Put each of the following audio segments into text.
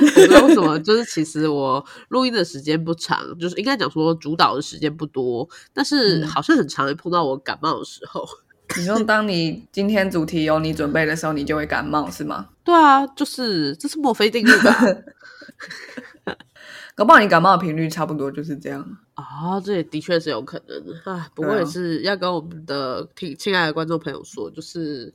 我不知道为什么，就是其实我录音的时间不长，就是应该讲说主导的时间不多，但是好像很常会碰到我感冒的时候。你说，当你今天主题有你准备的时候，你就会感冒是吗？对啊，就是这是墨菲定律吧？搞不好你感冒的频率差不多就是这样啊，这也的确是有可能的啊。不过也是要跟我们的听亲爱的观众朋友说，就是。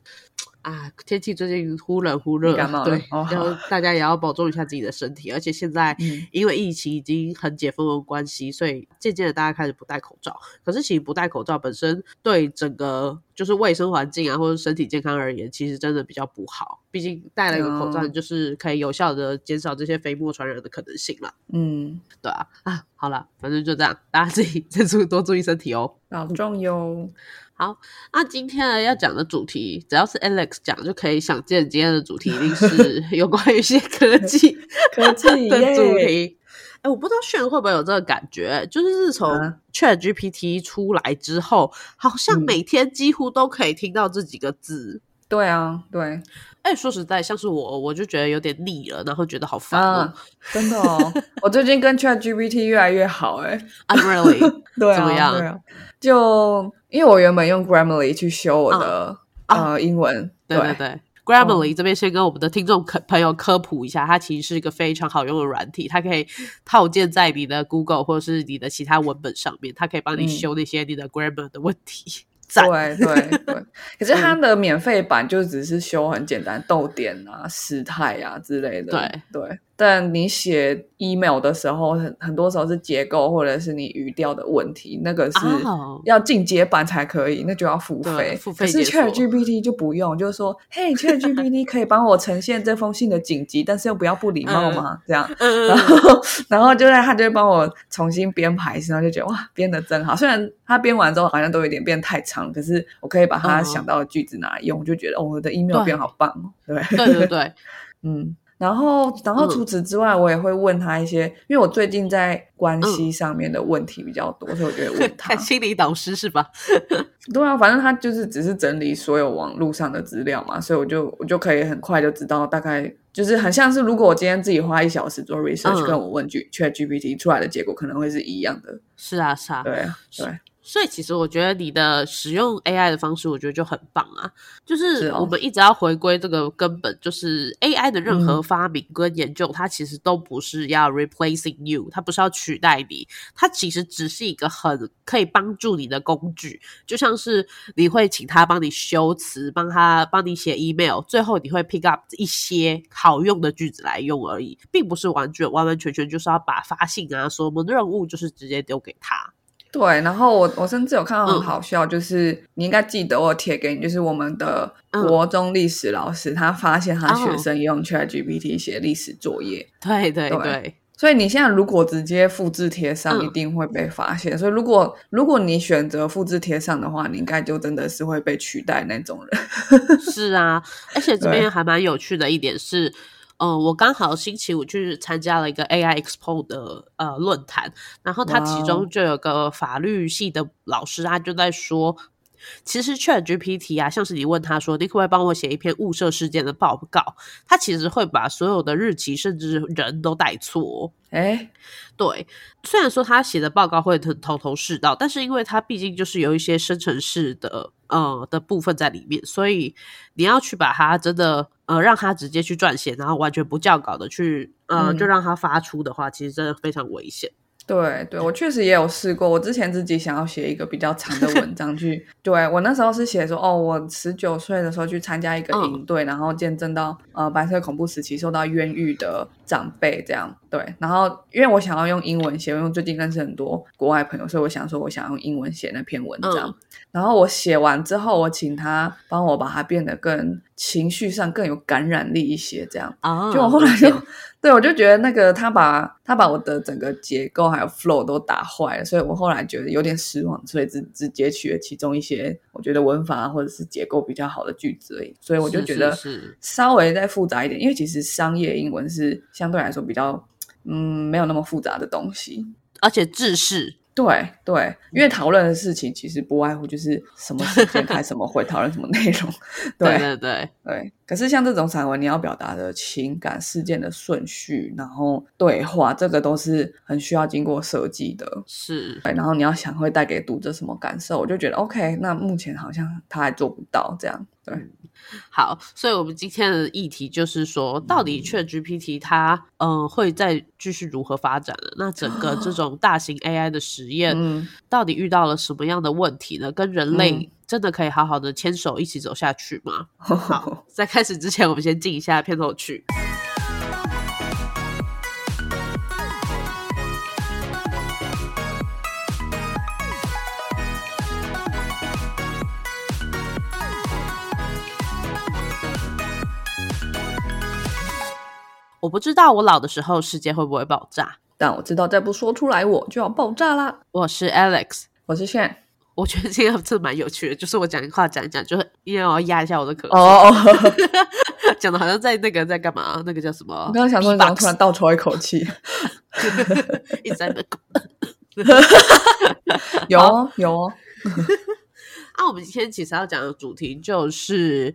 啊，天气最近忽冷忽热，对，然后 大家也要保重一下自己的身体。而且现在因为疫情已经很解封的关系，所以渐渐的大家开始不戴口罩。可是其实不戴口罩本身对整个就是卫生环境啊，或者身体健康而言，其实真的比较不好。毕竟戴了一个口罩，就是可以有效的减少这些飞沫传染的可能性嘛。嗯，对啊，啊，好了，反正就这样，大家自己再注多注意身体哦，保重哟。好，那今天呢要讲的主题，只要是 Alex 讲，就可以想见今天的主题一定是 有关于一些科技 科技 的主题。哎，我不知道炫会不会有这个感觉，就是自从 Chat GPT 出来之后，好像每天几乎都可以听到这几个字。对啊，对。哎，说实在，像是我，我就觉得有点腻了，然后觉得好烦哦。真的哦，我最近跟 Chat GPT 越来越好，哎，I'm really 对啊，怎么样？就因为我原本用 Grammarly 去修我的呃英文，对对对，Grammarly 这边先跟我们的听众科朋友科普一下，它其实是一个非常好用的软体，它可以套件在你的 Google 或者是你的其他文本上面，它可以帮你修那些你的 grammar 的问题。对对对，可是它的免费版就只是修很简单逗点啊、时态啊之类的。对对。但你写 email 的时候，很很多时候是结构或者是你语调的问题，那个是要进阶版才可以，那就要付费。付费。可是 Chat GPT 就不用，就是说，嘿，Chat GPT 可以帮我呈现这封信的紧急，但是又不要不礼貌吗？这样，然后然后就在他就会帮我重新编排，然后就觉得哇，编的真好。虽然他编完之后好像都有点变太长，可是我可以把他想到的句子拿来用，就觉得我的 email 变好棒哦。对对对对，嗯。然后，然后除此之外，我也会问他一些，因为我最近在关系上面的问题比较多，所以我觉得问 他。心理导师是吧？对啊，反正他就是只是整理所有网络上的资料嘛，所以我就我就可以很快就知道大概，就是很像是如果我今天自己花一小时做 research，跟我问 G Chat GPT 出来的结果可能会是一样的。是啊，是啊，对对。所以其实我觉得你的使用 AI 的方式，我觉得就很棒啊。就是我们一直要回归这个根本，就是 AI 的任何发明跟研究，它其实都不是要 replacing you，它不是要取代你，它其实只是一个很可以帮助你的工具。就像是你会请他帮你修辞，帮他帮你写 email，最后你会 pick up 一些好用的句子来用而已，并不是完全完完全全就是要把发信啊，什么任务就是直接丢给他。对，然后我我甚至有看到很好笑，就是你应该记得我贴给你，就是我们的国中历史老师，他发现他学生用 ChatGPT 写历史作业。对对对，所以你现在如果直接复制贴上，一定会被发现。所以如果如果你选择复制贴上的话，你应该就真的是会被取代那种人。是啊，而且这边还蛮有趣的一点是。嗯，我刚好星期五去参加了一个 AI Expo 的呃论坛，然后他其中就有个法律系的老师，他就在说，其实 Chat GPT 啊，像是你问他说，你可不可以帮我写一篇雾社事件的报告，他其实会把所有的日期甚至人都带错。哎，对，虽然说他写的报告会很头头是道，但是因为他毕竟就是有一些生成式的呃的部分在里面，所以你要去把它真的。呃，让它直接去撰写，然后完全不校稿的去，呃，就让它发出的话，其实真的非常危险。对对，我确实也有试过。我之前自己想要写一个比较长的文章去，对我那时候是写说，哦，我十九岁的时候去参加一个营队，然后见证到呃白色恐怖时期受到冤狱的长辈这样。对，然后因为我想要用英文写，因为最近认识很多国外朋友，所以我想说我想用英文写那篇文章。然后我写完之后，我请他帮我把它变得更情绪上更有感染力一些，这样。就我后来就。对，我就觉得那个他把他把我的整个结构还有 flow 都打坏了，所以我后来觉得有点失望，所以只只截取了其中一些我觉得文法或者是结构比较好的句子而已。所以我就觉得稍微再复杂一点，因为其实商业英文是相对来说比较嗯没有那么复杂的东西，而且制式。对对，因为讨论的事情其实不外乎就是什么时间开什么会，讨论什么内容。对对对对。可是像这种散文，你要表达的情感事件的顺序，然后对话，这个都是很需要经过设计的。是。对，然后你要想会带给读者什么感受，我就觉得 OK。那目前好像他还做不到这样。对。好，所以我们今天的议题就是说，到底 Chat GPT 它嗯会再继续如何发展呢？那整个这种大型 AI 的实验，到底遇到了什么样的问题呢？跟人类真的可以好好的牵手一起走下去吗？好，在开始之前，我们先进一下片头曲。我不知道我老的时候世界会不会爆炸，但我知道再不说出来我就要爆炸啦。我是 Alex，我是 Shan。我觉得今天真的蛮有趣的，就是我讲话讲一讲，就是因为我要压一下我的口哦，讲的好像在那个在干嘛？那个叫什么？我刚刚想说，然后突然倒抽一口气，一直在那个，有哦有哦。那我们今天其实要讲的主题就是。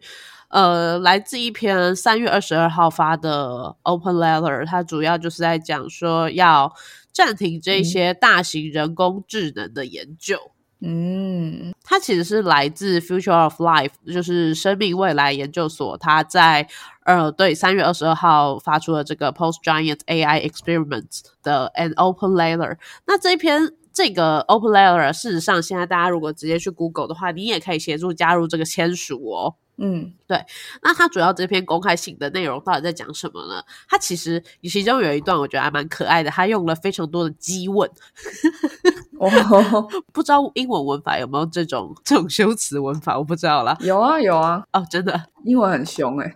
呃，来自一篇三月二十二号发的 Open Letter，它主要就是在讲说要暂停这些大型人工智能的研究。嗯，它其实是来自 Future of Life，就是生命未来研究所，它在呃对三月二十二号发出了这个 Post Giant AI Experiments 的 An Open Letter。那这一篇这个 Open Letter，事实上现在大家如果直接去 Google 的话，你也可以协助加入这个签署哦。嗯，对。那他主要这篇公开信的内容到底在讲什么呢？他其实其中有一段我觉得还蛮可爱的，他用了非常多的激问。哦，不知道英文文法有没有这种这种修辞文法，我不知道啦。有啊，有啊。哦，真的，英文很凶哎。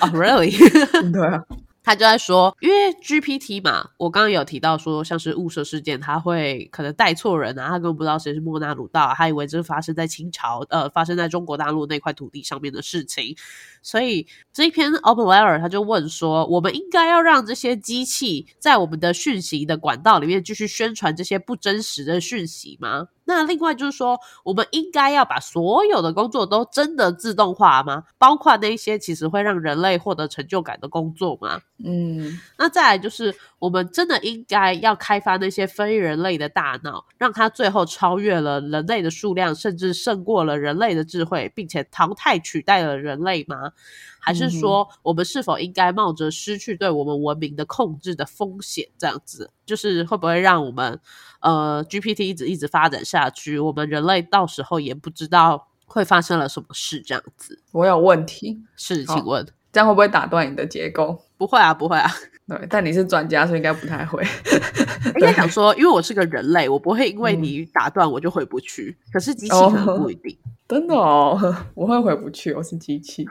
哦，really？对啊。他就在说，因为 GPT 嘛，我刚刚有提到说，像是雾社事件，他会可能带错人啊，他根本不知道谁是莫纳鲁道，他以为这是发生在清朝，呃，发生在中国大陆那块土地上面的事情。所以这一篇 Open Letter 他就问说，我们应该要让这些机器在我们的讯息的管道里面继续宣传这些不真实的讯息吗？那另外就是说，我们应该要把所有的工作都真的自动化吗？包括那些其实会让人类获得成就感的工作吗？嗯，那再来就是，我们真的应该要开发那些非人类的大脑，让它最后超越了人类的数量，甚至胜过了人类的智慧，并且淘汰取代了人类吗？还是说，我们是否应该冒着失去对我们文明的控制的风险？这样子，就是会不会让我们呃 GPT 一直一直发展下去，我们人类到时候也不知道会发生了什么事？这样子，我有问题，是，请问这样会不会打断你的结构？不会啊，不会啊。对，但你是专家，所以应该不太会。应该想说，因为我是个人类，我不会因为你打断我就回不去。可是机器可能不一定。真的哦，我会回不去，我是机器。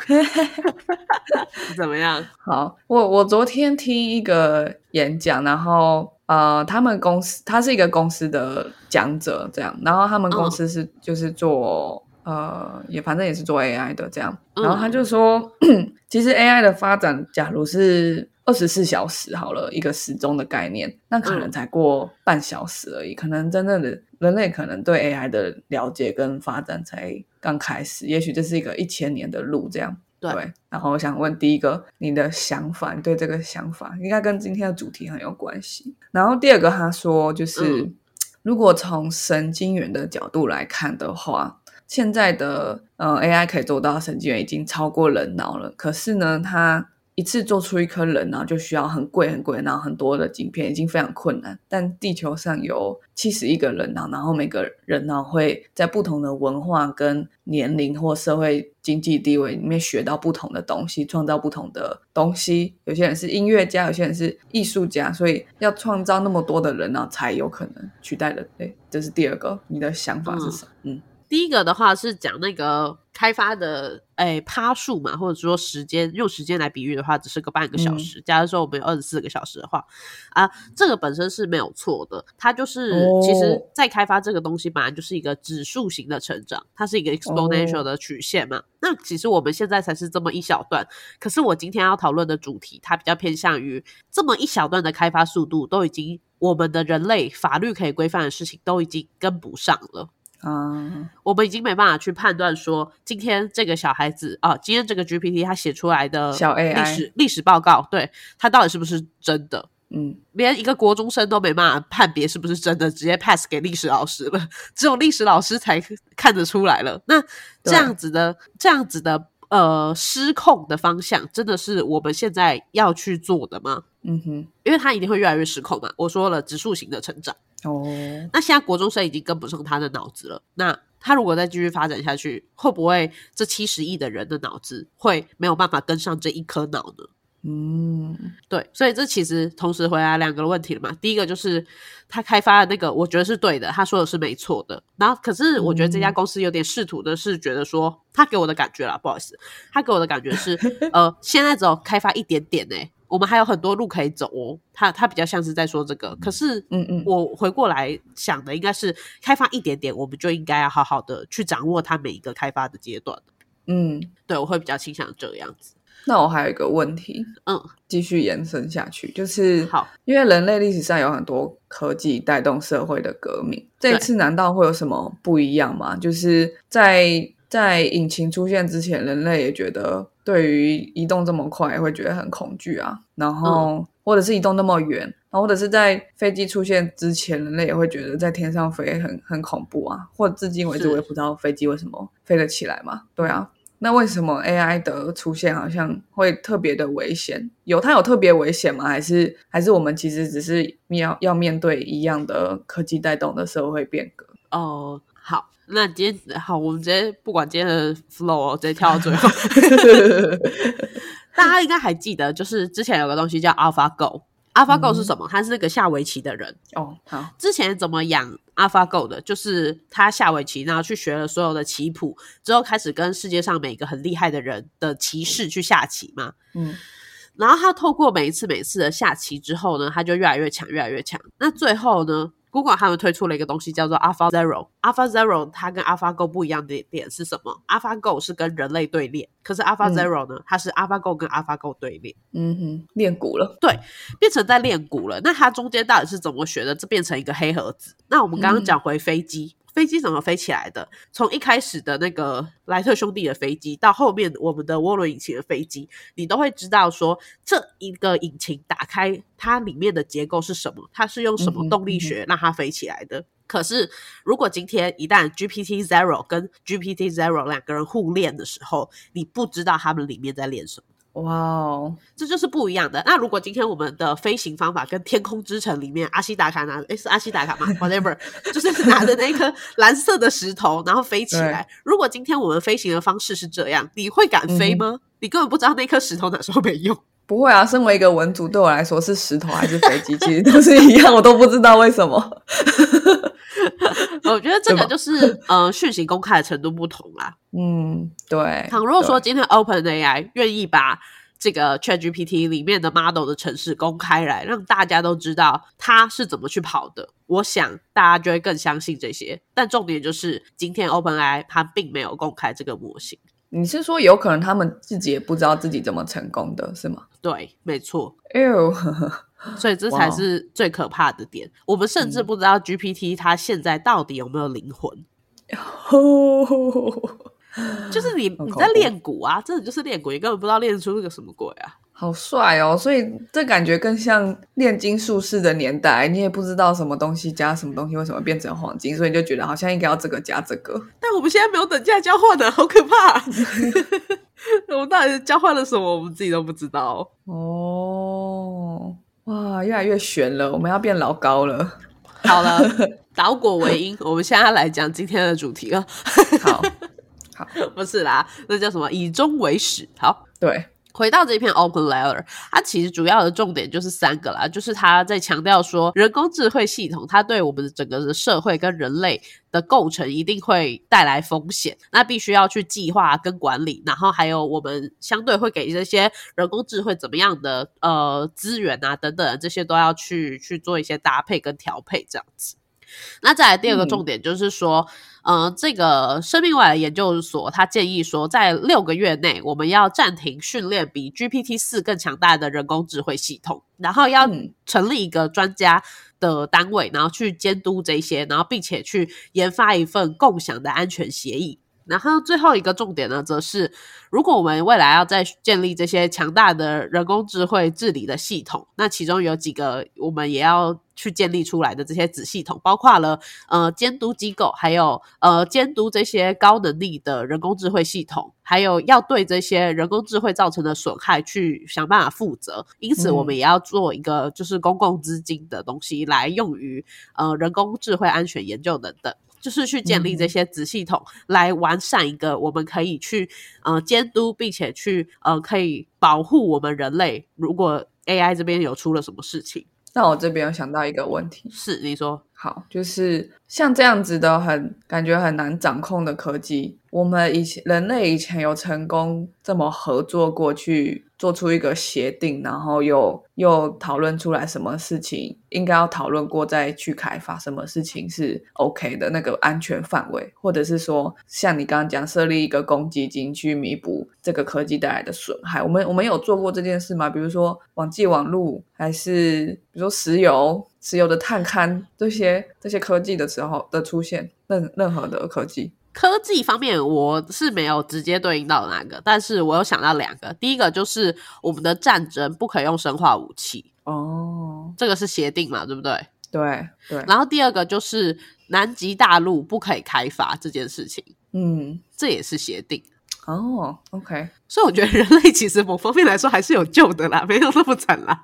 怎么样？好，我我昨天听一个演讲，然后呃，他们公司他是一个公司的讲者，这样，然后他们公司是就是做呃，也反正也是做 AI 的这样，然后他就说，其实 AI 的发展，假如是。二十四小时好了，一个时钟的概念，那可能才过半小时而已。可能真正的人类可能对 AI 的了解跟发展才刚开始，也许这是一个一千年的路这样。对。然后我想问第一个，你的想法，你对这个想法应该跟今天的主题很有关系。然后第二个，他说就是如果从神经元的角度来看的话，现在的呃 AI 可以做到神经元已经超过人脑了，可是呢，它一次做出一颗人脑就需要很贵很贵，然后很多的晶片已经非常困难。但地球上有七十亿个人脑，然后每个人脑会在不同的文化跟年龄或社会经济地位里面学到不同的东西，创造不同的东西。有些人是音乐家，有些人是艺术家，所以要创造那么多的人脑才有可能取代人类。这是第二个，你的想法是什么？嗯，第一个的话是讲那个开发的。哎，趴数嘛，或者说时间，用时间来比喻的话，只是个半个小时。假如说我们有二十四个小时的话，啊，这个本身是没有错的。它就是其实，在开发这个东西，本来就是一个指数型的成长，它是一个 exponential 的曲线嘛。那其实我们现在才是这么一小段，可是我今天要讨论的主题，它比较偏向于这么一小段的开发速度，都已经我们的人类法律可以规范的事情都已经跟不上了。啊，我们已经没办法去判断说，今天这个小孩子啊，今天这个 GPT 他写出来的小 AI 历史历史报告，对他到底是不是真的？嗯，连一个国中生都没办法判别是不是真的，直接 pass 给历史老师了，只有历史老师才看得出来了。那这样子的，这样子的，呃，失控的方向，真的是我们现在要去做的吗？嗯哼，因为他一定会越来越失控嘛。我说了，指数型的成长。哦，那现在国中生已经跟不上他的脑子了。那他如果再继续发展下去，会不会这七十亿的人的脑子会没有办法跟上这一颗脑呢？嗯，对，所以这其实同时回答两个问题了嘛。第一个就是他开发的那个，我觉得是对的，他说的是没错的。然后，可是我觉得这家公司有点试图的是觉得说，他给我的感觉啦，不好意思，他给我的感觉是，呃，现在只有开发一点点呢。我们还有很多路可以走哦，他他比较像是在说这个，可是，嗯嗯，我回过来想的应该是开发一点点，我们就应该要好好的去掌握它每一个开发的阶段。嗯，对，我会比较倾向这个样子。那我还有一个问题，嗯，继续延伸下去，就是好，因为人类历史上有很多科技带动社会的革命，这一次难道会有什么不一样吗？就是在在引擎出现之前，人类也觉得。对于移动这么快，会觉得很恐惧啊。然后，或者是移动那么远，然后或者是在飞机出现之前，人类也会觉得在天上飞很很恐怖啊。或者至今为止，我也不知道飞机为什么飞得起来嘛。对啊，那为什么 AI 的出现好像会特别的危险？有它有特别危险吗？还是还是我们其实只是要要面对一样的科技带动的社会变革？哦，好。那今天好，我们直接不管今天的 flow，直接跳到最后。大家应该还记得，就是之前有个东西叫 AlphaGo。AlphaGo 是什么？他是那个下围棋的人哦。好，之前怎么养 AlphaGo 的？就是他下围棋，然后去学了所有的棋谱，之后开始跟世界上每个很厉害的人的棋士去下棋嘛。嗯。然后他透过每一次每一次的下棋之后呢，他就越来越强，越来越强。那最后呢？Google 他们推出了一个东西叫做 Alpha Zero。Alpha Zero 它跟 AlphaGo 不一样的点是什么？AlphaGo 是跟人类对练，可是 Alpha Zero 呢，它是 AlphaGo 跟 AlphaGo 对练。嗯哼，练骨了。对，变成在练骨了。那它中间到底是怎么学的？这变成一个黑盒子。那我们刚刚讲回飞机。飞机怎么飞起来的？从一开始的那个莱特兄弟的飞机，到后面我们的涡轮引擎的飞机，你都会知道说，这一个引擎打开它里面的结构是什么，它是用什么动力学让它飞起来的。可是，如果今天一旦 GPT Zero 跟 GPT Zero 两个人互练的时候，你不知道他们里面在练什么。哇哦，这就是不一样的。那如果今天我们的飞行方法跟《天空之城》里面阿西达卡拿，诶是阿西达卡吗？Whatever，就是拿着那颗蓝色的石头，然后飞起来。如果今天我们飞行的方式是这样，你会敢飞吗？你根本不知道那颗石头哪时候没用。不会啊，身为一个文组，对我来说是石头还是飞机，其实都是一样，我都不知道为什么。我觉得这个就是呃，讯息公开的程度不同啦。嗯，对。倘若说今天 Open AI 愿意把这个 Chat GPT 里面的 model 的城市公开来，让大家都知道它是怎么去跑的，我想大家就会更相信这些。但重点就是，今天 Open AI 它并没有公开这个模型。你是说有可能他们自己也不知道自己怎么成功的，是吗？对，没错。所以这才是最可怕的点。我们甚至不知道 GPT 它现在到底有没有灵魂。就是你你在练鼓啊，真的就是练鼓，你根本不知道练出个什么鬼啊！好帅哦！所以这感觉更像炼金术士的年代，你也不知道什么东西加什么东西为什么变成黄金，所以你就觉得好像应该要这个加这个。但我们现在没有等价交换的，好可怕！我们到底交换了什么，我们自己都不知道哦。哇，越来越悬了，我们要变老高了。好了，导果为因，我们现在来讲今天的主题了。好。好，不是啦，那叫什么？以终为始。好，对，回到这篇 Open Letter，它其实主要的重点就是三个啦，就是它在强调说，人工智慧系统它对我们的整个的社会跟人类的构成一定会带来风险，那必须要去计划跟管理，然后还有我们相对会给这些人工智慧怎么样的呃资源啊等等，这些都要去去做一些搭配跟调配这样子。那再来第二个重点就是说，呃，这个生命未来研究所他建议说，在六个月内我们要暂停训练比 GPT 四更强大的人工智慧系统，然后要成立一个专家的单位，然后去监督这些，然后并且去研发一份共享的安全协议。然后最后一个重点呢，则是如果我们未来要再建立这些强大的人工智慧治理的系统，那其中有几个我们也要去建立出来的这些子系统，包括了呃监督机构，还有呃监督这些高能力的人工智慧系统，还有要对这些人工智慧造成的损害去想办法负责。因此，我们也要做一个就是公共资金的东西来用于呃人工智慧安全研究等等。就是去建立这些子系统，来完善一个我们可以去呃监督，并且去呃可以保护我们人类。如果 AI 这边有出了什么事情，那我这边有想到一个问题，是你说好，就是像这样子的很感觉很难掌控的科技，我们以前人类以前有成功这么合作过去。做出一个协定，然后又又讨论出来什么事情应该要讨论过再去开发，什么事情是 OK 的那个安全范围，或者是说像你刚刚讲设立一个公积金去弥补这个科技带来的损害，我们我们有做过这件事吗？比如说网际网路，还是比如说石油、石油的探勘这些这些科技的时候的出现，任任何的科技。科技方面，我是没有直接对应到哪个，但是我有想到两个。第一个就是我们的战争不可以用生化武器哦，这个是协定嘛，对不对？对对。然后第二个就是南极大陆不可以开发这件事情，嗯，这也是协定。哦，OK，所以我觉得人类其实某方面来说还是有救的啦，没有那么惨啦。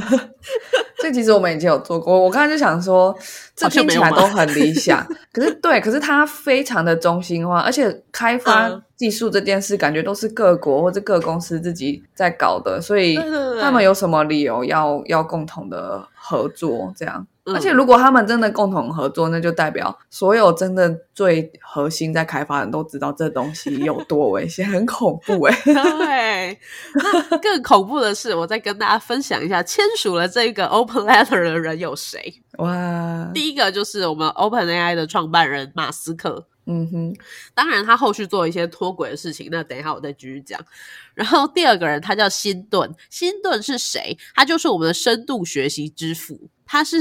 这其实我们已经有做过，我刚才就想说，这听起来都很理想，可是对，可是它非常的中心化，而且开发技术这件事感觉都是各国或者各公司自己在搞的，所以他们有什么理由要要共同的合作这样？而且，如果他们真的共同合作，那就代表所有真的最核心在开发人都知道这东西有多危险，很恐怖哎。对，那更恐怖的是，我再跟大家分享一下，签署了这个 Open Letter 的人有谁？哇，第一个就是我们 Open AI 的创办人马斯克。嗯哼，当然他后续做一些脱轨的事情，那等一下我再继续讲。然后第二个人他叫辛顿，辛顿是谁？他就是我们的深度学习之父。他是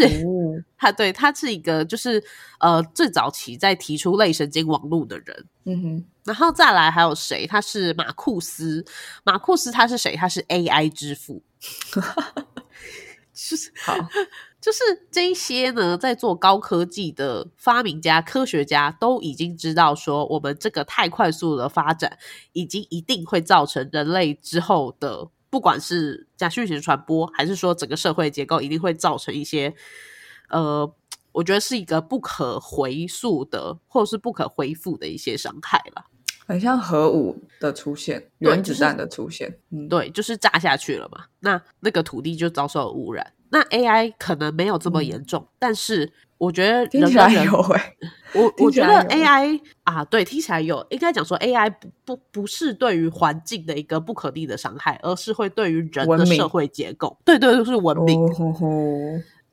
他对他是一个就是呃最早期在提出类神经网络的人，嗯哼，然后再来还有谁？他是马库斯，马库斯他是谁？他是 AI 之父，是好，就是这些呢，在做高科技的发明家、科学家都已经知道说，我们这个太快速的发展，已经一定会造成人类之后的。不管是假讯息传播，还是说整个社会结构，一定会造成一些，呃，我觉得是一个不可回溯的，或者是不可恢复的一些伤害了。很像核武的出现，原子弹的出现，嗯，对，就是炸下去了嘛，那那个土地就遭受了污染。那 AI 可能没有这么严重，但是我觉得听起来有欸。我 我觉得 AI 啊，对，听起来有，应该讲说 AI 不不不是对于环境的一个不可逆的伤害，而是会对于人的社会结构，对对，就是文明。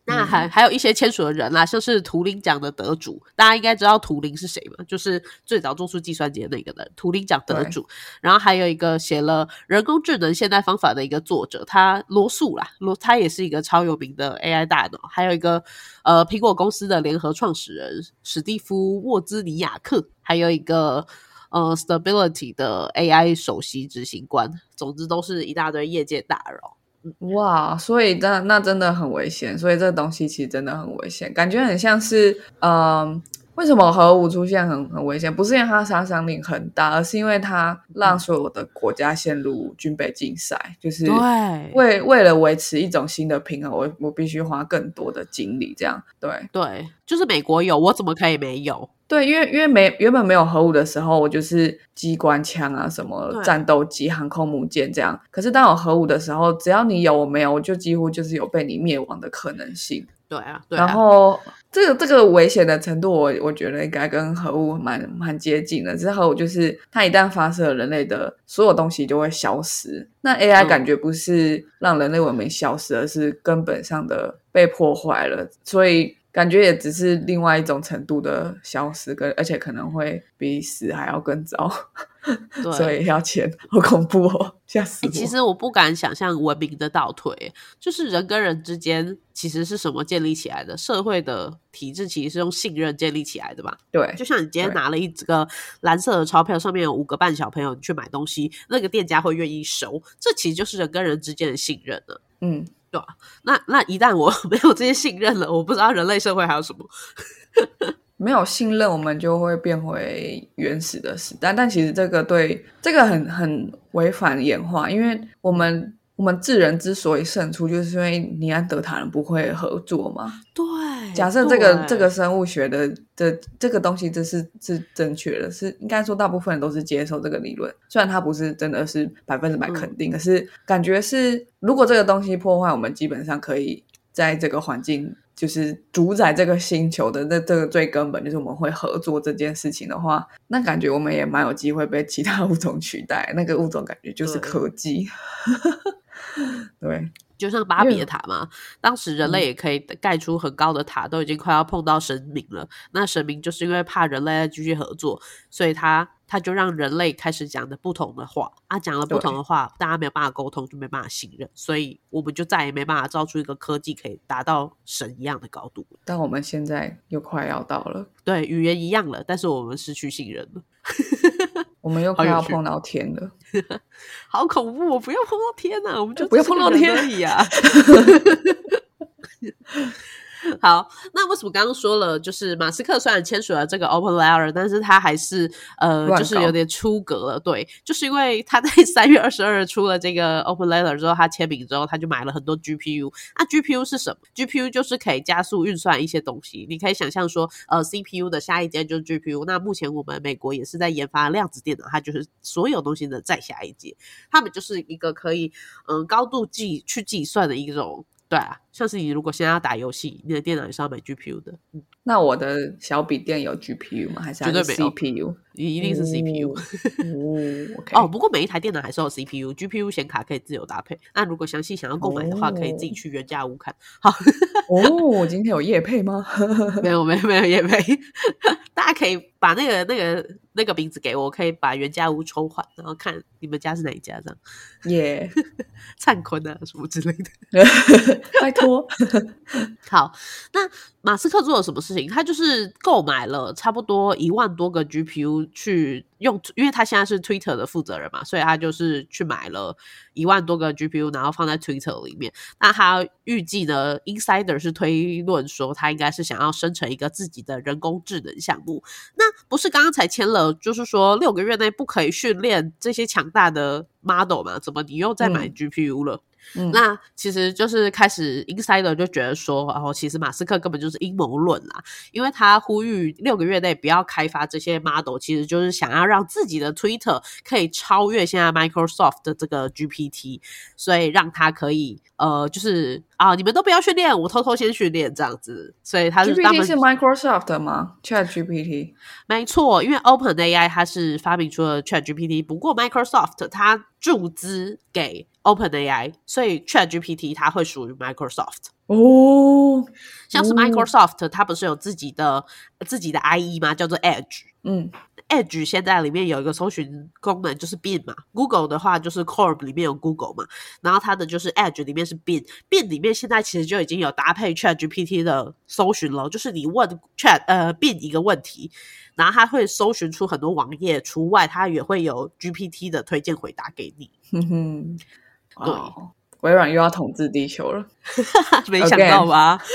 那还还有一些签署的人啦，像是图灵奖的得主，大家应该知道图灵是谁嘛？就是最早做出计算机的那个人，图灵奖得主。然后还有一个写了人工智能现代方法的一个作者，他罗素啦，罗他也是一个超有名的 AI 大脑。还有一个呃苹果公司的联合创始人史蒂夫沃兹尼亚克，还有一个呃 Stability 的 AI 首席执行官。总之都是一大堆业界大佬。哇，所以那那真的很危险，所以这东西其实真的很危险，感觉很像是，嗯，为什么核武出现很很危险？不是因为它杀伤力很大，而是因为它让所有的国家陷入军备竞赛，就是为为了维持一种新的平衡，我我必须花更多的精力，这样对对，就是美国有，我怎么可以没有？对，因为因为没原本没有核武的时候，我就是机关枪啊，什么战斗机、航空母舰这样。可是当有核武的时候，只要你有我没有，我就几乎就是有被你灭亡的可能性。对啊，然后这个这个危险的程度，我我觉得应该跟核武蛮蛮接近的。只是核武就是它一旦发射，人类的所有东西就会消失。那 AI 感觉不是让人类文明消失，而是根本上的被破坏了。所以。感觉也只是另外一种程度的消失，跟而且可能会比死还要更糟。所以要钱，好恐怖哦，吓死我！其实我不敢想象文明的倒退，就是人跟人之间其实是什么建立起来的？社会的体制其实是用信任建立起来的吧？对，就像你今天拿了一个蓝色的钞票，上面有五个半小朋友，你去买东西，那个店家会愿意收，这其实就是人跟人之间的信任了。嗯，那那一旦我 没有这些信任了，我不知道人类社会还有什么。没有信任，我们就会变回原始的时代。但其实这个对这个很很违反演化，因为我们我们智人之所以胜出，就是因为尼安德塔人不会合作嘛。对，假设这个这个生物学的的这个东西，这是是正确的，是应该说大部分人都是接受这个理论。虽然它不是真的是百分之百肯定，可是感觉是，如果这个东西破坏，我们基本上可以在这个环境。就是主宰这个星球的那这个最根本，就是我们会合作这件事情的话，那感觉我们也蛮有机会被其他物种取代。那个物种感觉就是科技，对，就像巴比的塔嘛，当时人类也可以盖出很高的塔，都已经快要碰到神明了。那神明就是因为怕人类再继续合作，所以他。他就让人类开始讲的不同的话，啊，讲了不同的话，大家没有办法沟通，就没办法信任，所以我们就再也没办法造出一个科技可以达到神一样的高度。但我们现在又快要到了，对，语言一样了，但是我们失去信任了，我们又快要碰到天了，好恐怖！我不要碰到天呐，我们就不要碰到天而已啊。好，那为什么刚刚说了，就是马斯克虽然签署了这个 Open Letter，但是他还是呃，就是有点出格了。对，就是因为他在三月二十二日出了这个 Open Letter 之后，他签名之后，他就买了很多 GPU。那 GPU 是什么？GPU 就是可以加速运算一些东西。你可以想象说，呃，CPU 的下一阶就是 GPU。那目前我们美国也是在研发量子电脑，它就是所有东西的再下一阶。他们就是一个可以嗯高度计去计算的一种。对啊，像是你如果现在要打游戏，你的电脑也是要买 GPU 的。那我的小笔电有 GPU 吗？还是绝对没有 CPU？一定是 CPU。哦，哦，不过每一台电脑还是有 CPU，GPU 显卡可以自由搭配。那如果详细想要购买的话，可以自己去原价屋看。好，哦，今天有夜配吗？没有，没有，没有夜配。大家可以把那个、那个、那个名字给我，可以把原价屋抽换，然后看你们家是哪一家这样。耶，灿坤啊，什么之类的。拜托。好，那马斯克做了什么事情？他就是购买了差不多一万多个 GPU 去用，因为他现在是 Twitter 的负责人嘛，所以他就是去买了一万多个 GPU，然后放在 Twitter 里面。那他预计呢，Insider 是推论说，他应该是想要生成一个自己的人工智能项目。那不是刚刚才签了，就是说六个月内不可以训练这些强大的 model 嘛？怎么你又在买 GPU 了？那其实就是开始，insider 就觉得说，然后其实马斯克根本就是阴谋论啦，因为他呼吁六个月内不要开发这些 model，其实就是想要让自己的 Twitter 可以超越现在 Microsoft 的这个 GPT，所以让他可以呃，就是啊，你们都不要训练，我偷偷先训练这样子。所以他是 GPT 是 Microsoft 的吗？Chat GPT 没错，因为 Open AI 它是发明出了 Chat GPT，不过 Microsoft 它注资给 Open AI，所以 Chat GPT 它会属于 Microsoft 哦。像是 Microsoft 它不是有自己的自己的 IE 吗？叫做 Edge。嗯，Edge 现在里面有一个搜寻功能，就是 Bing 嘛。Google 的话就是 Chrome 里面有 Google 嘛，然后它的就是 Edge 里面是 Bing。Bing 里面现在其实就已经有搭配 Chat GPT 的搜寻了，就是你问 Chat 呃 Bing 一个问题。然后它会搜寻出很多网页，除外它也会有 GPT 的推荐回答给你。哼哼，对，微软又要统治地球了，没想到吧？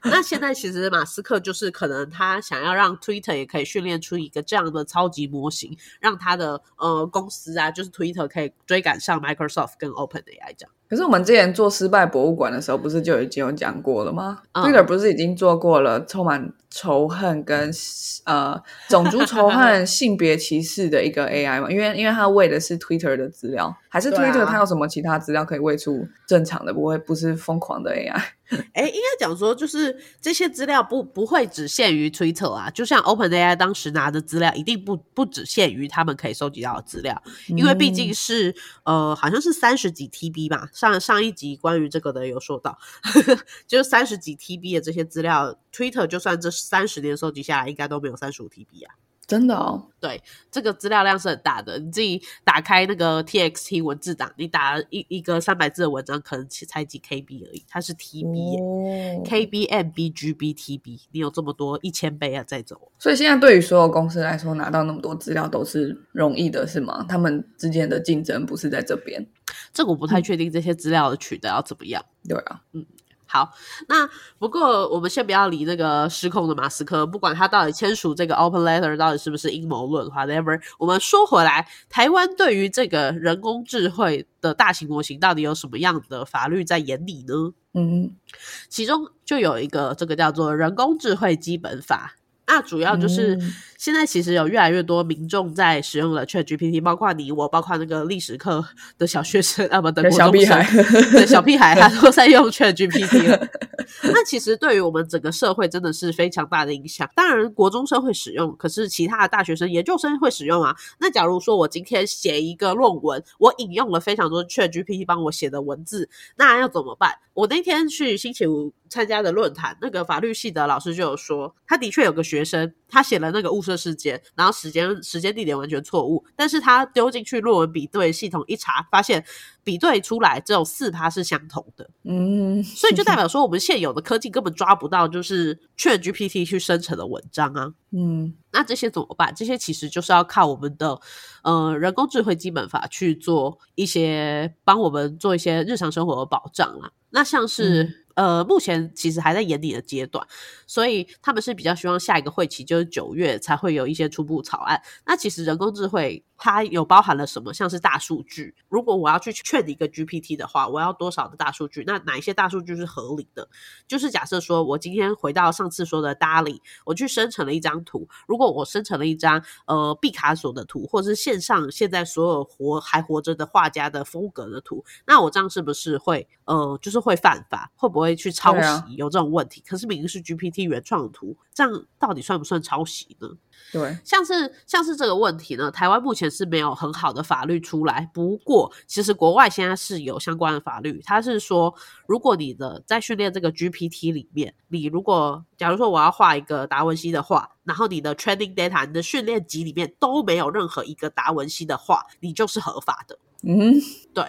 那现在其实马斯克就是可能他想要让 Twitter 也可以训练出一个这样的超级模型，让他的呃公司啊，就是 Twitter 可以追赶上 Microsoft 跟 Open AI 这样。可是我们之前做失败博物馆的时候，不是就已经有讲过了吗？Twitter 不是已经做过了充满。仇恨跟呃种族仇恨、性别歧视的一个 AI 嘛？因为因为它喂的是 Twitter 的资料，还是 Twitter 它有什么其他资料可以喂出正常的，不会不是疯狂的 AI？哎，应该讲说，就是这些资料不不会只限于 Twitter 啊，就像 OpenAI 当时拿的资料，一定不不只限于他们可以收集到的资料，因为毕竟是呃，好像是三十几 TB 吧。上上一集关于这个的有说到，就是三十几 TB 的这些资料，Twitter 就算这三十年收集下来，应该都没有三十五 TB 啊。真的哦，对，这个资料量是很大的。你自己打开那个 TXT 文字档，你打一一个三百字的文章，可能才几 KB 而已。它是 TB，KB、MB、GB、TB，你有这么多一千倍啊，在走。所以现在对于所有公司来说，拿到那么多资料都是容易的，是吗？他们之间的竞争不是在这边？这个我不太确定，这些资料的取得要怎么样？对啊，嗯。好，那不过我们先不要理那个失控的马斯克，不管他到底签署这个 open letter 到底是不是阴谋论，whatever。我们说回来，台湾对于这个人工智慧的大型模型到底有什么样的法律在眼里呢？嗯，其中就有一个这个叫做《人工智慧基本法》。那主要就是现在其实有越来越多民众在使用了 Chat GPT，包括你我，包括那个历史课的小学生 啊，不，等小屁孩，对小屁孩，他都在用 Chat GPT 了。那其实对于我们整个社会真的是非常大的影响。当然，国中生会使用，可是其他的大学生、研究生会使用啊。那假如说我今天写一个论文，我引用了非常多 Chat GPT 帮我写的文字，那要怎么办？我那天去星期五。参加的论坛，那个法律系的老师就有说，他的确有个学生，他写了那个物色事件，然后时间、时间、地点完全错误，但是他丢进去论文比对系统一查，发现比对出来只有四趴是相同的，嗯，所以就代 表说我们现有的科技根本抓不到，就是 Chat GPT 去生成的文章啊，嗯，那这些怎么办？这些其实就是要靠我们的呃人工智慧基本法去做一些帮我们做一些日常生活的保障啦。那像是。呃，目前其实还在研拟的阶段，所以他们是比较希望下一个会期就是九月才会有一些初步草案。那其实人工智慧。它有包含了什么？像是大数据。如果我要去劝一个 GPT 的话，我要多少的大数据？那哪一些大数据是合理的？就是假设说我今天回到上次说的 DALI，我去生成了一张图。如果我生成了一张呃毕卡索的图，或者是线上现在所有活还活着的画家的风格的图，那我这样是不是会呃就是会犯法？会不会去抄袭？有这种问题？可是明明是 GPT 原创的图，这样到底算不算抄袭呢？对，像是像是这个问题呢，台湾目前是没有很好的法律出来。不过，其实国外现在是有相关的法律，它是说，如果你的在训练这个 GPT 里面，你如果假如说我要画一个达文西的画，然后你的 training data、你的训练集里面都没有任何一个达文西的画，你就是合法的。嗯，对。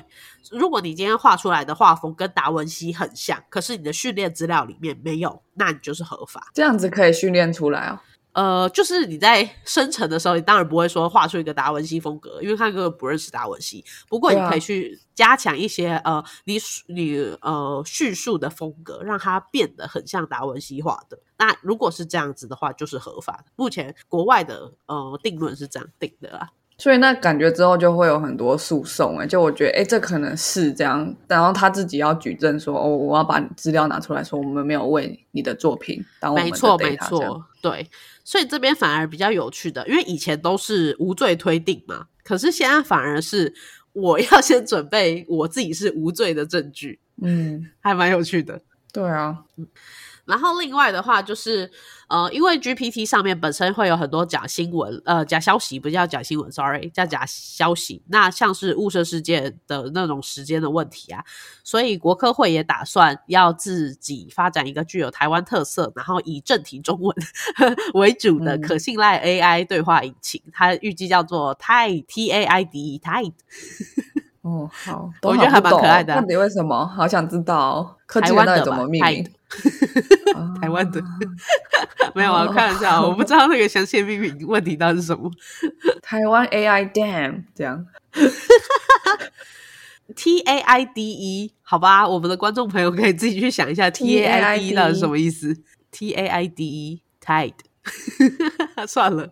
如果你今天画出来的画风跟达文西很像，可是你的训练资料里面没有，那你就是合法。这样子可以训练出来哦。呃，就是你在生成的时候，你当然不会说画出一个达文西风格，因为他根本不认识达文西。不过你可以去加强一些呃，你你呃叙述的风格，让它变得很像达文西画的。那如果是这样子的话，就是合法的。目前国外的呃定论是这样定的啦。所以那感觉之后就会有很多诉讼哎，就我觉得哎，这可能是这样，然后他自己要举证说哦，我要把资料拿出来说，我们没有为你的作品当我们的没错没错，对。所以这边反而比较有趣的，因为以前都是无罪推定嘛，可是现在反而是我要先准备我自己是无罪的证据，嗯，还蛮有趣的。对啊。然后另外的话就是，呃，因为 GPT 上面本身会有很多假新闻，呃，假消息不叫假新闻，sorry，叫假消息。那像是雾社事件的那种时间的问题啊，所以国科会也打算要自己发展一个具有台湾特色，然后以正体中文 为主的可信赖 AI 对话引擎。它预计叫做 Tide T A I D Tide。哦，好，我觉得还蛮可爱的。到底为什么？好想知道台湾的怎么命名？台湾的没有啊，开玩笑，我不知道那个详细命名问题到底是什么。台湾 AI Dam 这样，T A I D E 好吧，我们的观众朋友可以自己去想一下 T A I D 到底是什么意思。T A I D E Tide，算了，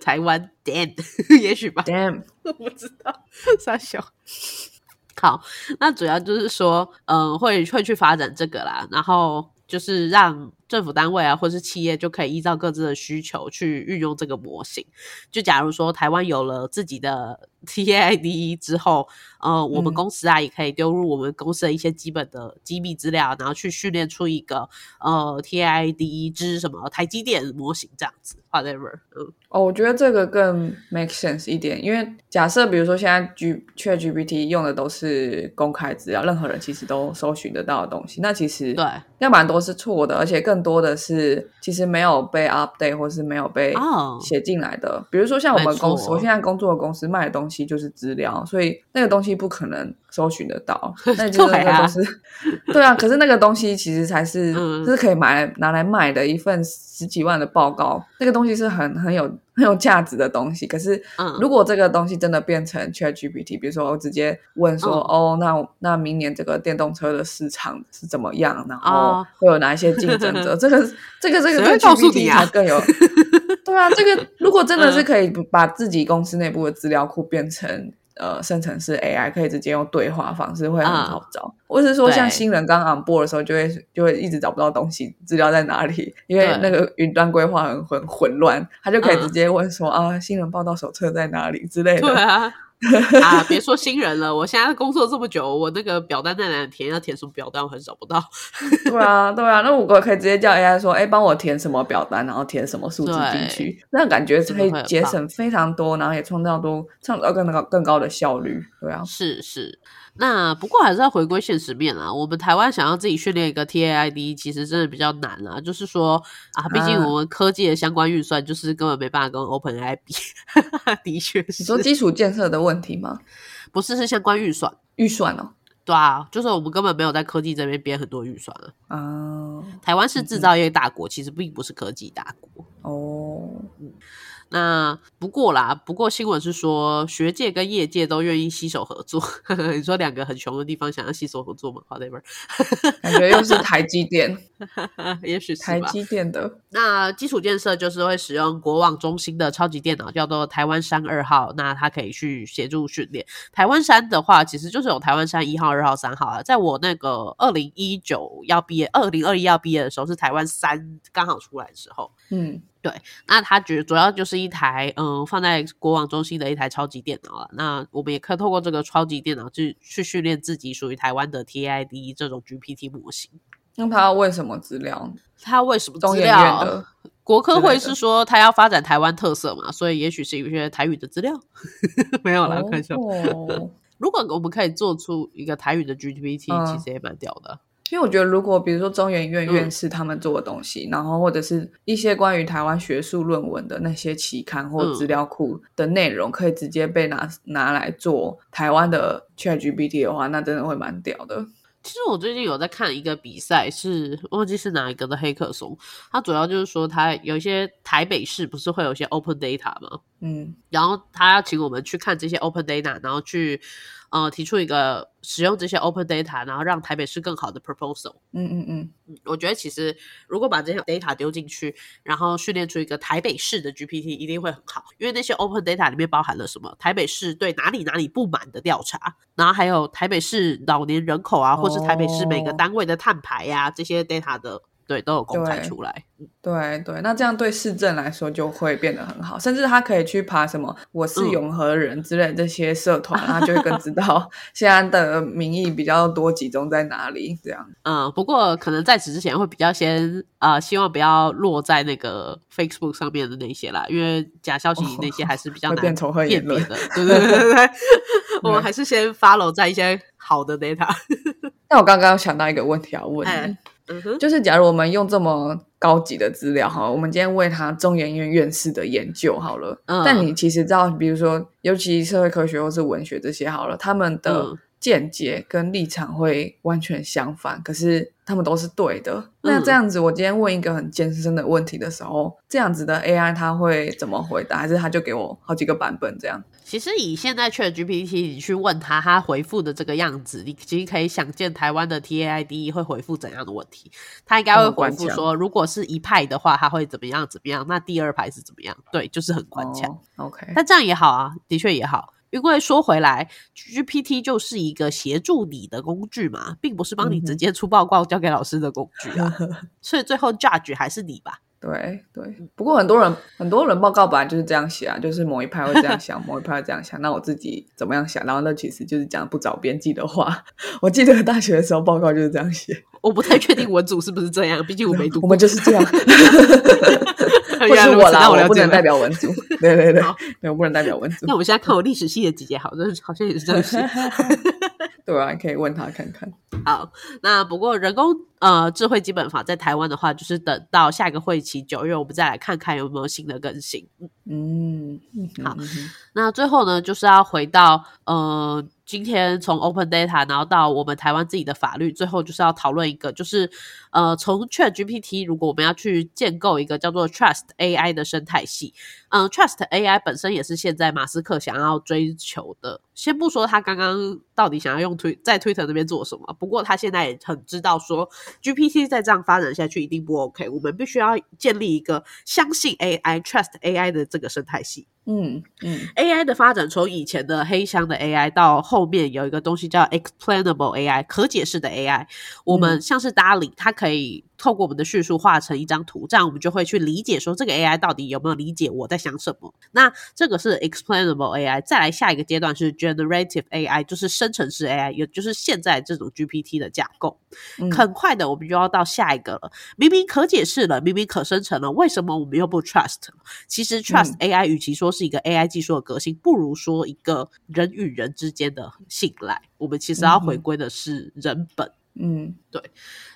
台湾 damn 也许吧，damn。我不知道，傻笑。好，那主要就是说，嗯，会会去发展这个啦，然后就是让政府单位啊，或是企业就可以依照各自的需求去运用这个模型。就假如说台湾有了自己的 TAID 之后，呃，我们公司啊也可以丢入我们公司的一些基本的机密资料，然后去训练出一个呃 TAID 之什么台积电模型这样子，whatever。嗯，哦，我觉得这个更 make sense 一点，因为假设比如说现在 G ChatGPT 用的都是公开资料，任何人其实都搜寻得到的东西，那其实对，要蛮多是错的，而且更多的是其实没有被 update 或是没有被写进来的。比如说像我们公司，我现在工作的公司卖的东西就是资料，所以那个东西不可能搜寻得到。那就是对啊。可是那个东西其实才是是可以买拿来卖的一份十几万的报告，那个东西是很很有很有价值的东西。可是如果这个东西真的变成 ChatGPT，比如说我直接问说，哦，那那明年这个电动车的市场是怎么样？然后会有哪一些竞争者？这个这个这个 GPT 才更有。对啊，这个如果真的是可以把自己公司内部的资料库变成呃生成式 AI，可以直接用对话方式，会很好找。或是说，像新人刚 on board 的时候，就会就会一直找不到东西，资料在哪里？因为那个云端规划很很混乱，他就可以直接问说啊，新人报道手册在哪里之类的。对啊。啊，别说新人了，我现在工作这么久，我那个表单在哪填？要填什么表单？我很找不到。对啊，对啊，那我可以直接叫 AI 说，哎，帮我填什么表单，然后填什么数字进去，那感觉可以节省非常多，然后也创造多创造更高更高的效率。对啊，是是。那不过还是要回归现实面啊。我们台湾想要自己训练一个 TAID，其实真的比较难啦。就是说啊，毕竟我们科技的相关预算就是根本没办法跟 OpenAI 比。的确，你说基础建设的问题吗？不是，是相关预算。预算哦，对啊，就是我们根本没有在科技这边编很多预算啊。啊，台湾是制造业大国，其实并不是科技大国。哦，嗯。那不过啦，不过新闻是说学界跟业界都愿意携手合作。你说两个很穷的地方想要携手合作吗？Whatever，感觉又是台积电，也许是台积电的。那基础建设就是会使用国网中心的超级电脑，叫做台湾山二号。那它可以去协助训练。台湾山的话，其实就是有台湾山一号、二号、三号啊。在我那个二零一九要毕业，二零二一要毕业的时候，是台湾三刚好出来的时候。嗯。对，那它主主要就是一台嗯放在国网中心的一台超级电脑了。那我们也可以透过这个超级电脑去去训练自己属于台湾的 TID 这种 GPT 模型。那他要问什么资料？他为什么资料？国科会是说他要发展台湾特色嘛？所以也许是有些台语的资料。没有啦，看一下。如果我们可以做出一个台语的 GPT，其实也蛮屌的。因为我觉得，如果比如说中研院院士他们做的东西，然后或者是一些关于台湾学术论文的那些期刊或资料库的内容，可以直接被拿拿来做台湾的 ChatGPT 的话，那真的会蛮屌的。其实我最近有在看一个比赛，是忘记是哪一个的黑客松，它主要就是说，它有一些台北市不是会有一些 Open Data 吗？嗯，然后他要请我们去看这些 Open Data，然后去。呃，提出一个使用这些 open data，然后让台北市更好的 proposal。嗯嗯嗯，我觉得其实如果把这些 data 丢进去，然后训练出一个台北市的 GPT，一定会很好。因为那些 open data 里面包含了什么？台北市对哪里哪里不满的调查，然后还有台北市老年人口啊，或是台北市每个单位的碳排呀，这些 data 的。对，都有公开出来。对对，那这样对市政来说就会变得很好，甚至他可以去爬什么“我是永和人”之类这些社团，他就会更知道 现在的民意比较多集中在哪里。这样，嗯，不过可能在此之前会比较先啊，希望不要落在那个 Facebook 上面的那些啦，因为假消息那些还是比较难辨别的。对对对对，我们还是先 follow 在一些好的 data。那我刚刚想到一个问题要问你。就是假如我们用这么高级的资料哈，我们今天为他中研院院士的研究好了，但你其实知道，比如说，尤其社会科学或是文学这些好了，他们的。见解跟立场会完全相反，可是他们都是对的。那这样子，我今天问一个很艰深的问题的时候，这样子的 AI 他会怎么回答？还是他就给我好几个版本这样？其实以现在 ChatGPT 你去问他，他回复的这个样子，你其实可以想见台湾的 TAID 会回复怎样的问题。他应该会回复说，如果是一派的话，他会怎么样怎么样？那第二排是怎么样？对，就是很关强。OK，但这样也好啊，的确也好。因为说回来，GPT 就是一个协助你的工具嘛，并不是帮你直接出报告交给老师的工具啊。所以最后 judge 还是你吧。对对，不过很多人很多人报告本来就是这样写啊，就是某一派会这样想，某一派会这样想。那我自己怎么样想？然后那其实就是讲不找编辑的话。我记得大学的时候报告就是这样写。我不太确定文组是不是这样，毕竟我没读。我们就是这样。不是我啦，我不能代表文组。对对对，没有不能代表文组。那我们现在看我历史系的姐姐，好像好像也是这样写。对啊，可以问他看看。好，那不过人工呃智慧基本法在台湾的话，就是等到下一个会期九月，我们再来看看有没有新的更新。嗯，好，那最后呢，就是要回到呃。今天从 Open Data，然后到我们台湾自己的法律，最后就是要讨论一个，就是呃，从 Chat GPT，如果我们要去建构一个叫做 Trust AI 的生态系，嗯，Trust AI 本身也是现在马斯克想要追求的。先不说他刚刚到底想要用推在 Twitter 那边做什么，不过他现在也很知道说 GPT 再这样发展下去一定不 OK，我们必须要建立一个相信 AI、Trust AI 的这个生态系。嗯嗯，AI 的发展从以前的黑箱的 AI 到后面有一个东西叫 Explainable AI 可解释的 AI。我们像是 DALL-E，它可以透过我们的叙述画成一张图，这样我们就会去理解说这个 AI 到底有没有理解我在想什么。那这个是 Explainable AI。再来下一个阶段是 Generative AI，就是生成式 AI，也就是现在这种 GPT 的架构。很快的，我们就要到下一个了。明明可解释了，明明可生成了，为什么我们又不 Trust？其实 Trust AI 与其说是一个 AI 技术的革新，不如说一个人与人之间的信赖。我们其实要回归的是人本。嗯，对。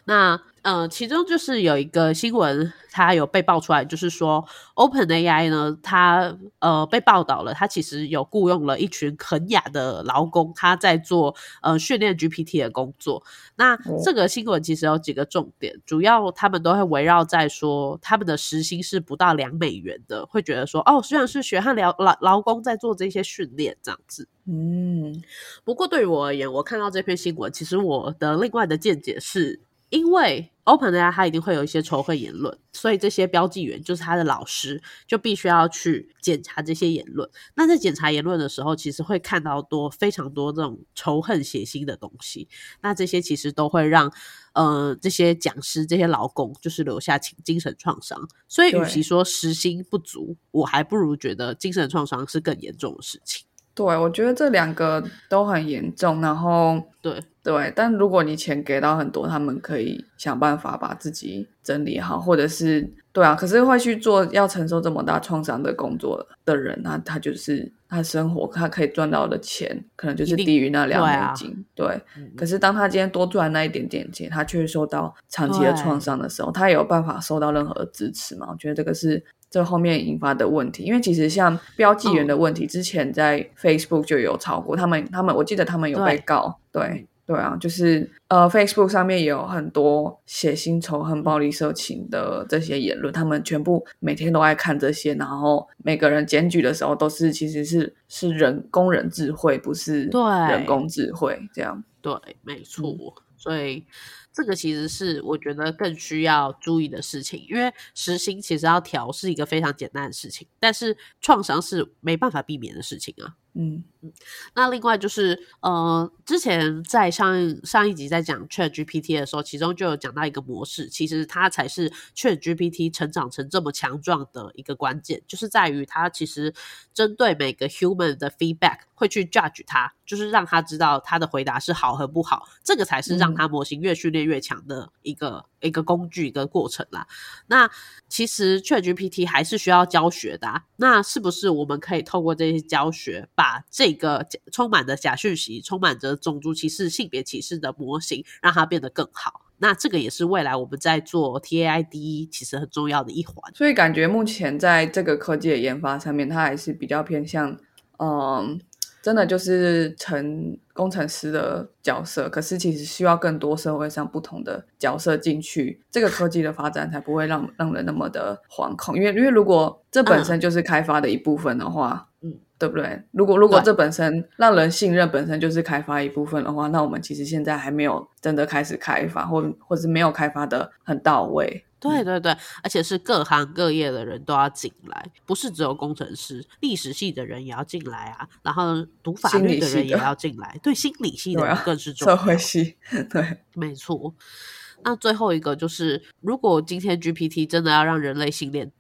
那呃，其中就是有一个新闻，它有被爆出来，就是说 Open AI 呢，它呃被报道了，它其实有雇佣了一群肯雅的劳工，他在做呃训练 GPT 的工作。那这个新闻其实有几个重点，主要他们都会围绕在说，他们的时薪是不到两美元的，会觉得说，哦，虽然是血汗劳劳劳工在做这些训练这样子。嗯，不过对于我而言，我看到这篇新闻，其实我的另外的见解是。因为 OpenAI 它一定会有一些仇恨言论，所以这些标记员就是他的老师，就必须要去检查这些言论。那在检查言论的时候，其实会看到多非常多这种仇恨血腥的东西。那这些其实都会让呃这些讲师、这些劳工就是留下精精神创伤。所以，与其说时薪不足，我还不如觉得精神创伤是更严重的事情。对，我觉得这两个都很严重。然后，对对，但如果你钱给到很多，他们可以想办法把自己整理好，或者是对啊。可是会去做要承受这么大创伤的工作的人，那他就是他生活他可以赚到的钱，可能就是低于那两美金。对，可是当他今天多赚那一点点钱，他却受到长期的创伤的时候，他有办法受到任何的支持吗？我觉得这个是。这后面引发的问题，因为其实像标记员的问题，之前在 Facebook 就有炒过，他们他们我记得他们有被告，对对啊，就是呃 Facebook 上面也有很多血腥、仇恨、暴力、色情的这些言论，他们全部每天都爱看这些，然后每个人检举的时候都是其实是是人工人智慧，不是人工智慧这样，对，没错，所以。这个其实是我觉得更需要注意的事情，因为实薪其实要调是一个非常简单的事情，但是创伤是没办法避免的事情啊。嗯嗯，那另外就是，呃，之前在上上一集在讲 Chat GPT 的时候，其中就有讲到一个模式，其实它才是 Chat GPT 成长成这么强壮的一个关键，就是在于它其实针对每个 human 的 feedback 会去 judge 它，就是让他知道他的回答是好和不好，这个才是让它模型越训练越强的一个一个工具一个过程啦。那其实 Chat GPT 还是需要教学的，啊那是不是我们可以透过这些教学把把这个充满着假讯息、充满着种族歧视、性别歧视的模型，让它变得更好。那这个也是未来我们在做 TAID 其实很重要的一环。所以感觉目前在这个科技的研发上面，它还是比较偏向，嗯，真的就是成工程师的角色。可是其实需要更多社会上不同的角色进去，这个科技的发展才不会让让人那么的惶恐。因为因为如果这本身就是开发的一部分的话，嗯。对不对？如果如果这本身让人信任本身就是开发一部分的话，那我们其实现在还没有真的开始开发，或或是没有开发的很到位。对对对，而且是各行各业的人都要进来，不是只有工程师，历史系的人也要进来啊，然后读法律的人也要进来，对，心理系的人更是重要。社会系，对，没错。那最后一个就是，如果今天 GPT 真的要让人类信任，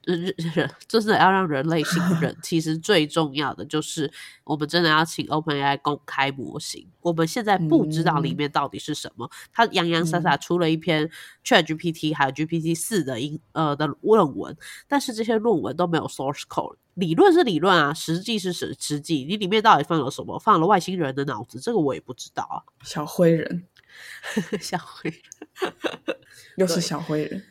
真的要让人类信任，其实最重要的就是我们真的要请 OpenAI 公开模型。我们现在不知道里面到底是什么，他洋洋洒洒出了一篇 ChatGPT 还有 GPT 四的英呃的论文，但是这些论文都没有 source code。理论是理论啊，实际是实实际，你里面到底放了什么？放了外星人的脑子？这个我也不知道啊。小灰人。小灰人，又是小灰人。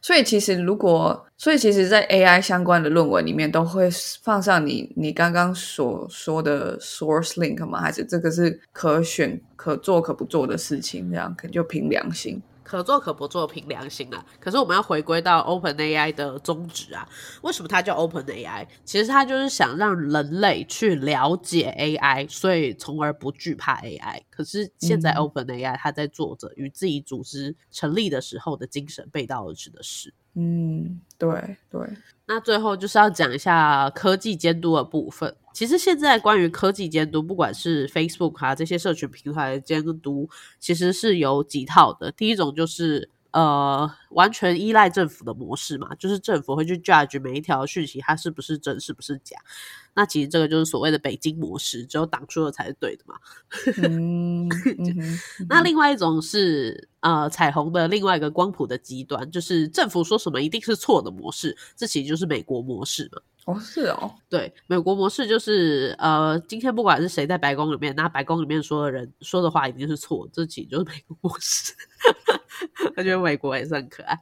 所以其实，如果所以其实，在 AI 相关的论文里面，都会放上你你刚刚所说的 source link 吗？还是这个是可选、可做、可不做的事情？这样可就凭良心。可做可不做，凭良心啊！可是我们要回归到 Open AI 的宗旨啊。为什么它叫 Open AI？其实它就是想让人类去了解 AI，所以从而不惧怕 AI。可是现在 Open AI 它在做着与自己组织成立的时候的精神背道而驰的事。嗯，嗯对对。那最后就是要讲一下科技监督的部分。其实现在关于科技监督，不管是 Facebook 啊这些社群平台的监督，其实是有几套的。第一种就是呃完全依赖政府的模式嘛，就是政府会去 judge 每一条讯息它是不是真是不是假。那其实这个就是所谓的北京模式，只有党说的才是对的嘛。那另外一种是呃彩虹的另外一个光谱的极端，就是政府说什么一定是错的模式，这其实就是美国模式嘛。哦，是哦，对，美国模式就是呃，今天不管是谁在白宫里面，那白宫里面说的人说的话一定是错，这其实就是美国模式。我觉得美国也是很可爱。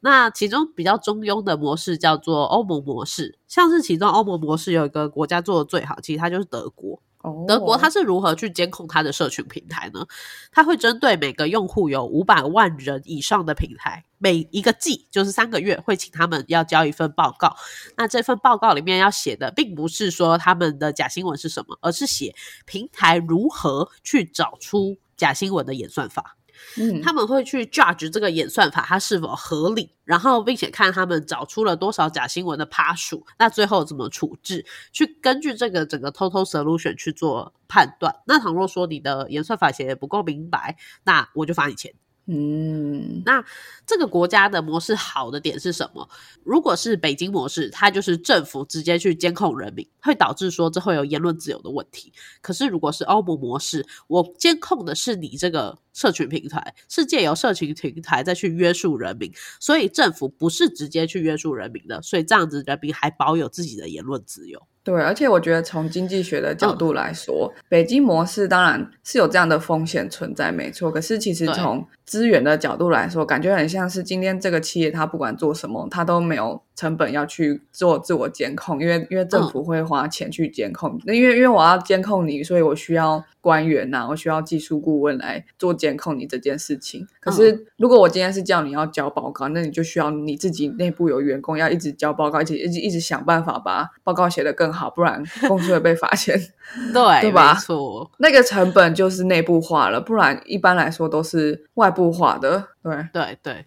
那其中比较中庸的模式叫做欧盟模式，像是其中欧盟模式有一个国家做的最好，其实它就是德国。德国它是如何去监控它的社群平台呢？它会针对每个用户有五百万人以上的平台，每一个季就是三个月，会请他们要交一份报告。那这份报告里面要写的，并不是说他们的假新闻是什么，而是写平台如何去找出假新闻的演算法。他们会去 judge 这个演算法它是否合理，然后并且看他们找出了多少假新闻的趴数，那最后怎么处置，去根据这个整个 total solution 去做判断。那倘若说你的演算法写的不够明白，那我就罚你钱。嗯，那这个国家的模式好的点是什么？如果是北京模式，它就是政府直接去监控人民，会导致说这会有言论自由的问题。可是如果是欧盟模式，我监控的是你这个社群平台，是借由社群平台再去约束人民，所以政府不是直接去约束人民的，所以这样子人民还保有自己的言论自由。对，而且我觉得从经济学的角度来说，北京模式当然是有这样的风险存在，没错。可是其实从资源的角度来说，感觉很像是今天这个企业，它不管做什么，它都没有成本要去做自我监控，因为因为政府会花钱去监控。那因为因为我要监控你，所以我需要官员呐，我需要技术顾问来做监控你这件事情。可是如果我今天是叫你要交报告，那你就需要你自己内部有员工要一直交报告，一直一直一直想办法把报告写得更。好，不然 公司会被罚钱，对对吧？错，那个成本就是内部化了，不然一般来说都是外部化的。对对对，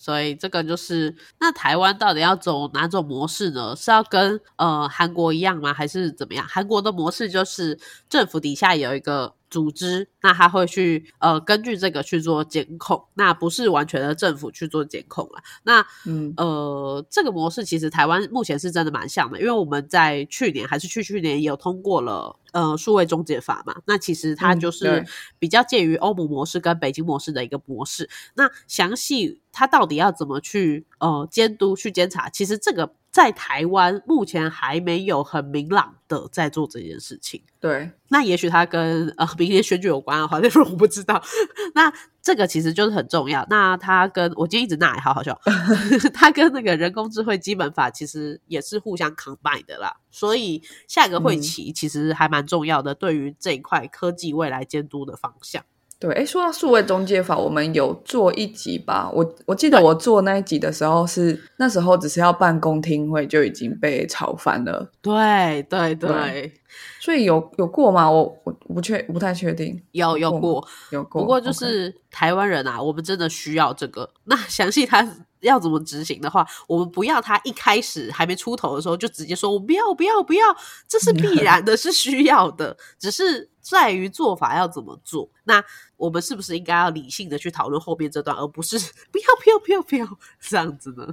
所以这个就是那台湾到底要走哪种模式呢？是要跟呃韩国一样吗？还是怎么样？韩国的模式就是政府底下有一个。组织，那他会去呃根据这个去做监控，那不是完全的政府去做监控了。那嗯呃这个模式其实台湾目前是真的蛮像的，因为我们在去年还是去去年有通过了呃数位中介法嘛。那其实它就是比较介于欧盟模式跟北京模式的一个模式。那详细它到底要怎么去呃监督去监察？其实这个。在台湾目前还没有很明朗的在做这件事情。对，那也许它跟呃明年选举有关的话，那我不知道。那这个其实就是很重要。那他跟我今天一直那还好好笑，他跟那个人工智慧基本法其实也是互相 combine 的啦。所以下一个会期其实还蛮重要的，对于这一块科技未来监督的方向。对，哎，说到数位中介法，我们有做一集吧？我我记得我做那一集的时候，是那时候只是要办公听会就已经被炒翻了。对对对，所以有有过吗？我我不确不太确定，有有过有过。不过就是台湾人啊，我们真的需要这个。那 详细他。要怎么执行的话，我们不要他一开始还没出头的时候就直接说“我不要，不要，不要”，这是必然的，是需要的，只是在于做法要怎么做。那我们是不是应该要理性的去讨论后面这段，而不是 “不要，不要，不要，不要”这样子呢？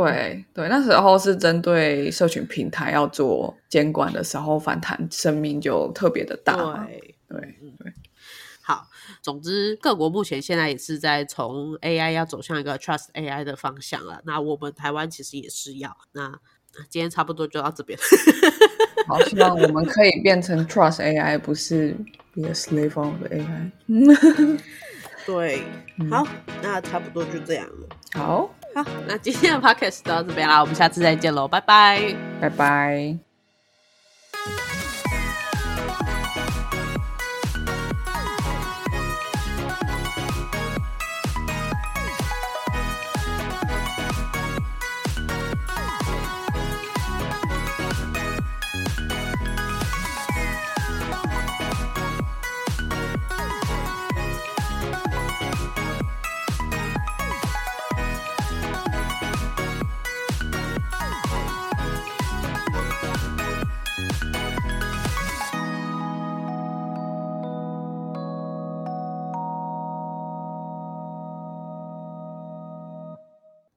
对对，那时候是针对社群平台要做监管的时候，反弹声明就特别的大。对对对。好，总之各国目前现在也是在从 AI 要走向一个 Trust AI 的方向了。那我们台湾其实也是要。那今天差不多就到这边。好，希望我们可以变成 Trust AI，不是 be a slave of AI。对，好，那差不多就这样了。好，好，那今天的 Podcast 到这边啦，我们下次再见喽，拜拜，拜拜。